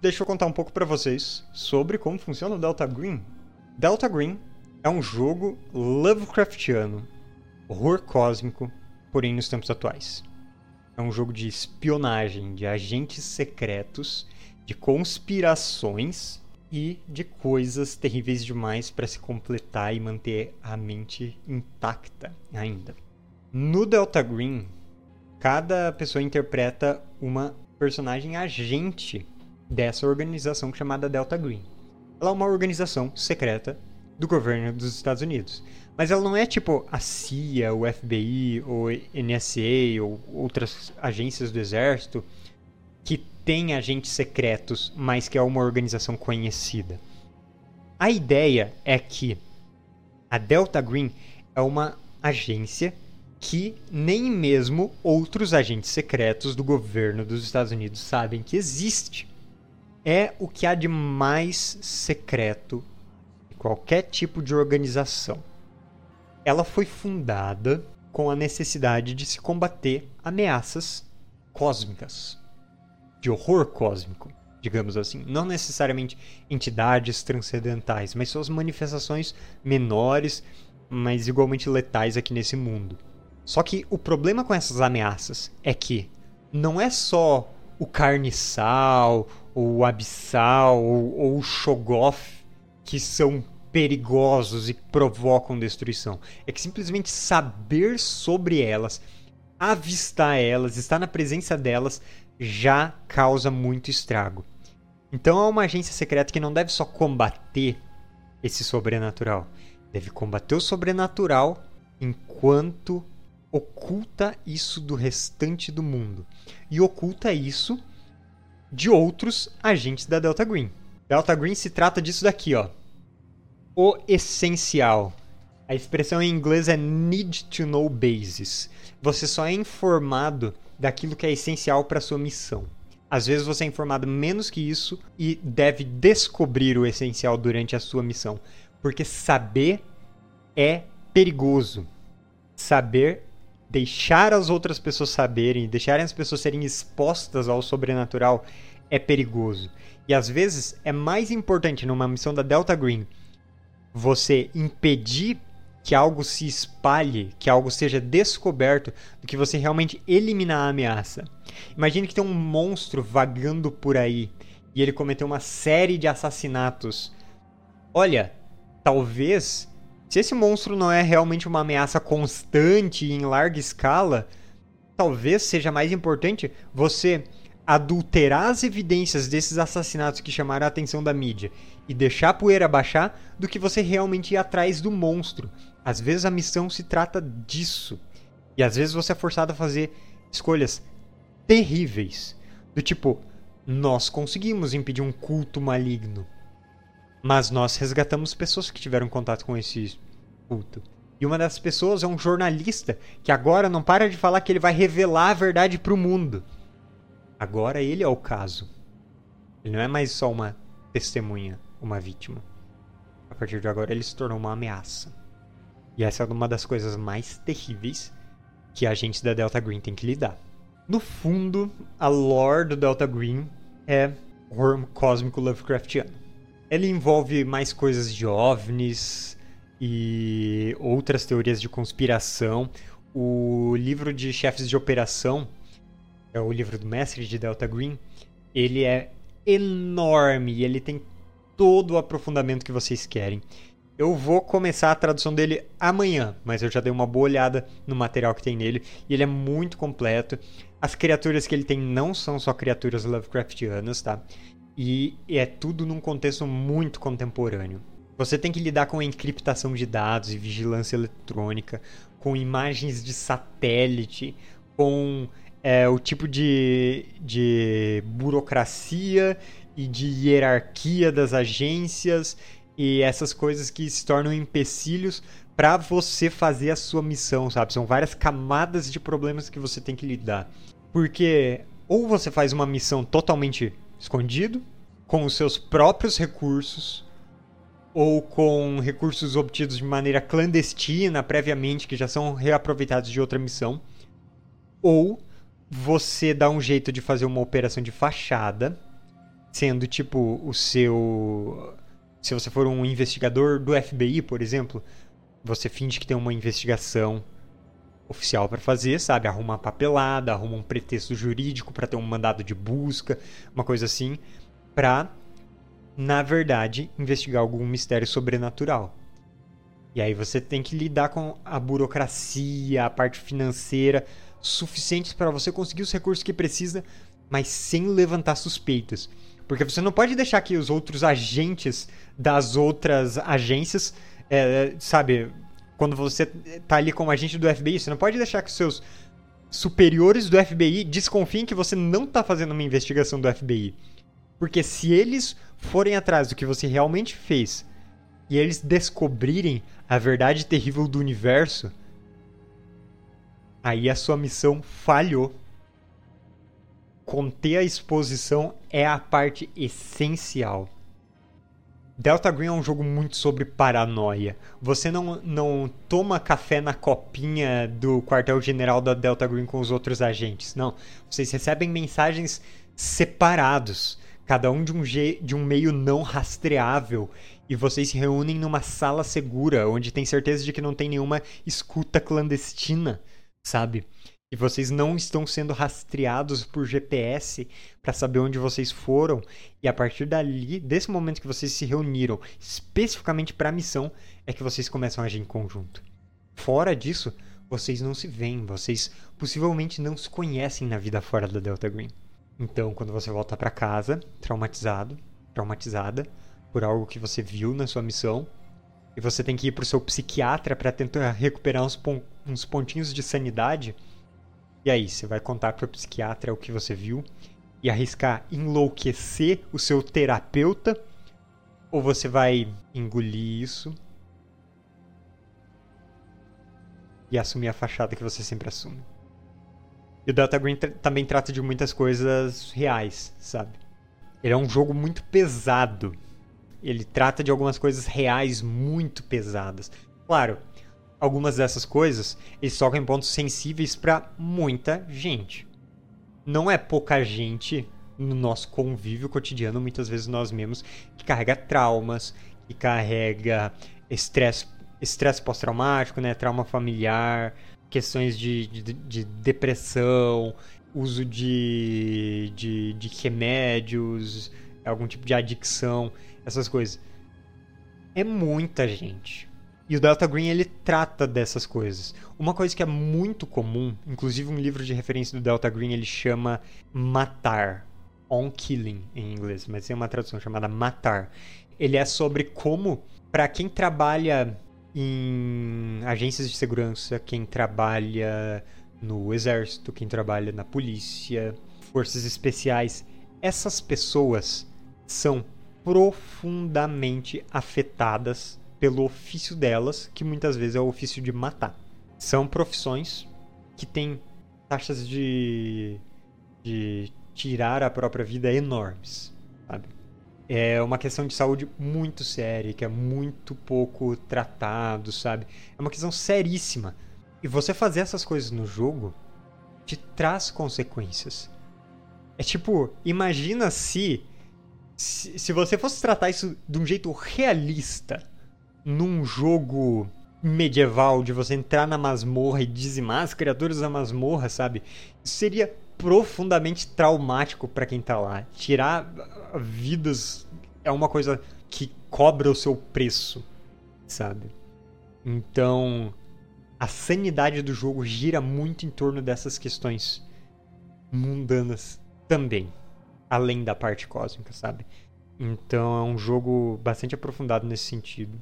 deixa eu contar um pouco para vocês sobre como funciona o Delta Green. Delta Green é um jogo Lovecraftiano, horror cósmico, porém nos tempos atuais. É um jogo de espionagem, de agentes secretos, de conspirações e de coisas terríveis demais para se completar e manter a mente intacta ainda. No Delta Green, cada pessoa interpreta uma personagem agente dessa organização chamada Delta Green. Ela é uma organização secreta do governo dos Estados Unidos. Mas ela não é tipo a CIA, o FBI, ou NSA, ou outras agências do exército que tem agentes secretos, mas que é uma organização conhecida. A ideia é que a Delta Green é uma agência que nem mesmo outros agentes secretos do governo dos Estados Unidos sabem que existe. É o que há de mais secreto em qualquer tipo de organização. Ela foi fundada com a necessidade de se combater ameaças cósmicas, de horror cósmico, digamos assim. Não necessariamente entidades transcendentais, mas suas manifestações menores, mas igualmente letais aqui nesse mundo. Só que o problema com essas ameaças é que não é só o carniçal, ou o abissal, ou, ou o shogoth que são perigosos e provocam destruição. É que simplesmente saber sobre elas, avistar elas, estar na presença delas, já causa muito estrago. Então é uma agência secreta que não deve só combater esse sobrenatural, deve combater o sobrenatural enquanto oculta isso do restante do mundo e oculta isso de outros agentes da Delta Green. Delta Green se trata disso daqui, ó. O essencial. A expressão em inglês é need to know basis. Você só é informado daquilo que é essencial para sua missão. Às vezes você é informado menos que isso e deve descobrir o essencial durante a sua missão, porque saber é perigoso. Saber deixar as outras pessoas saberem, deixarem as pessoas serem expostas ao sobrenatural é perigoso. E às vezes é mais importante numa missão da Delta Green você impedir que algo se espalhe, que algo seja descoberto, do que você realmente eliminar a ameaça. Imagine que tem um monstro vagando por aí e ele cometeu uma série de assassinatos. Olha, talvez se esse monstro não é realmente uma ameaça constante em larga escala, talvez seja mais importante você adulterar as evidências desses assassinatos que chamaram a atenção da mídia e deixar a poeira baixar do que você realmente ir atrás do monstro. Às vezes a missão se trata disso. E às vezes você é forçado a fazer escolhas terríveis. Do tipo, nós conseguimos impedir um culto maligno. Mas nós resgatamos pessoas que tiveram contato com esse culto. E uma dessas pessoas é um jornalista que agora não para de falar que ele vai revelar a verdade para o mundo. Agora ele é o caso. Ele não é mais só uma testemunha, uma vítima. A partir de agora ele se tornou uma ameaça. E essa é uma das coisas mais terríveis que a gente da Delta Green tem que lidar. No fundo, a lore do Delta Green é horror cósmico Lovecraftiano ele envolve mais coisas de OVNIs e outras teorias de conspiração. O livro de chefes de operação, é o livro do mestre de Delta Green, ele é enorme e ele tem todo o aprofundamento que vocês querem. Eu vou começar a tradução dele amanhã, mas eu já dei uma boa olhada no material que tem nele e ele é muito completo. As criaturas que ele tem não são só criaturas Lovecraftianas, tá? E é tudo num contexto muito contemporâneo. Você tem que lidar com a encriptação de dados e vigilância eletrônica, com imagens de satélite, com é, o tipo de, de burocracia e de hierarquia das agências e essas coisas que se tornam empecilhos para você fazer a sua missão, sabe? São várias camadas de problemas que você tem que lidar. Porque ou você faz uma missão totalmente escondido, com os seus próprios recursos, ou com recursos obtidos de maneira clandestina previamente, que já são reaproveitados de outra missão, ou você dá um jeito de fazer uma operação de fachada sendo tipo o seu. Se você for um investigador do FBI, por exemplo, você finge que tem uma investigação oficial para fazer, sabe? Arruma uma papelada, arruma um pretexto jurídico para ter um mandado de busca, uma coisa assim, pra, na verdade, investigar algum mistério sobrenatural. E aí você tem que lidar com a burocracia, a parte financeira, suficientes para você conseguir os recursos que precisa, mas sem levantar suspeitas. Porque você não pode deixar que os outros agentes das outras agências, é, sabe, quando você tá ali como agente do FBI, você não pode deixar que os seus superiores do FBI desconfiem que você não tá fazendo uma investigação do FBI. Porque se eles forem atrás do que você realmente fez e eles descobrirem a verdade terrível do universo, aí a sua missão falhou. Conter a exposição é a parte essencial. Delta Green é um jogo muito sobre paranoia. Você não, não toma café na copinha do quartel-general da Delta Green com os outros agentes. Não. Vocês recebem mensagens separados, cada um de um, de um meio não rastreável. E vocês se reúnem numa sala segura, onde tem certeza de que não tem nenhuma escuta clandestina, sabe? E vocês não estão sendo rastreados por GPS para saber onde vocês foram. E a partir dali, desse momento que vocês se reuniram especificamente para a missão, é que vocês começam a agir em conjunto. Fora disso, vocês não se veem, vocês possivelmente não se conhecem na vida fora da Delta Green. Então, quando você volta para casa, traumatizado, traumatizada por algo que você viu na sua missão, e você tem que ir para o seu psiquiatra para tentar recuperar uns, pon uns pontinhos de sanidade e aí, você vai contar para o psiquiatra o que você viu e arriscar enlouquecer o seu terapeuta? Ou você vai engolir isso e assumir a fachada que você sempre assume? E o Delta Green também trata de muitas coisas reais, sabe? Ele é um jogo muito pesado. Ele trata de algumas coisas reais muito pesadas. Claro, algumas dessas coisas, eles tocam em pontos sensíveis para muita gente. Não é pouca gente no nosso convívio cotidiano, muitas vezes nós mesmos, que carrega traumas, que carrega estresse, estresse pós-traumático, né, trauma familiar, questões de, de, de depressão, uso de, de, de remédios, algum tipo de adicção, essas coisas. É muita gente e o Delta Green ele trata dessas coisas. Uma coisa que é muito comum, inclusive um livro de referência do Delta Green ele chama Matar, On Killing em inglês, mas tem uma tradução chamada Matar. Ele é sobre como, para quem trabalha em agências de segurança, quem trabalha no exército, quem trabalha na polícia, forças especiais, essas pessoas são profundamente afetadas pelo ofício delas, que muitas vezes é o ofício de matar. São profissões que têm taxas de, de tirar a própria vida enormes, sabe? É uma questão de saúde muito séria, que é muito pouco tratado, sabe? É uma questão seríssima. E você fazer essas coisas no jogo te traz consequências. É tipo, imagina se, se, se você fosse tratar isso de um jeito realista num jogo medieval de você entrar na masmorra e dizimar as criaturas da masmorra, sabe? Seria profundamente traumático para quem tá lá. Tirar vidas é uma coisa que cobra o seu preço, sabe? Então, a sanidade do jogo gira muito em torno dessas questões mundanas também, além da parte cósmica, sabe? Então, é um jogo bastante aprofundado nesse sentido.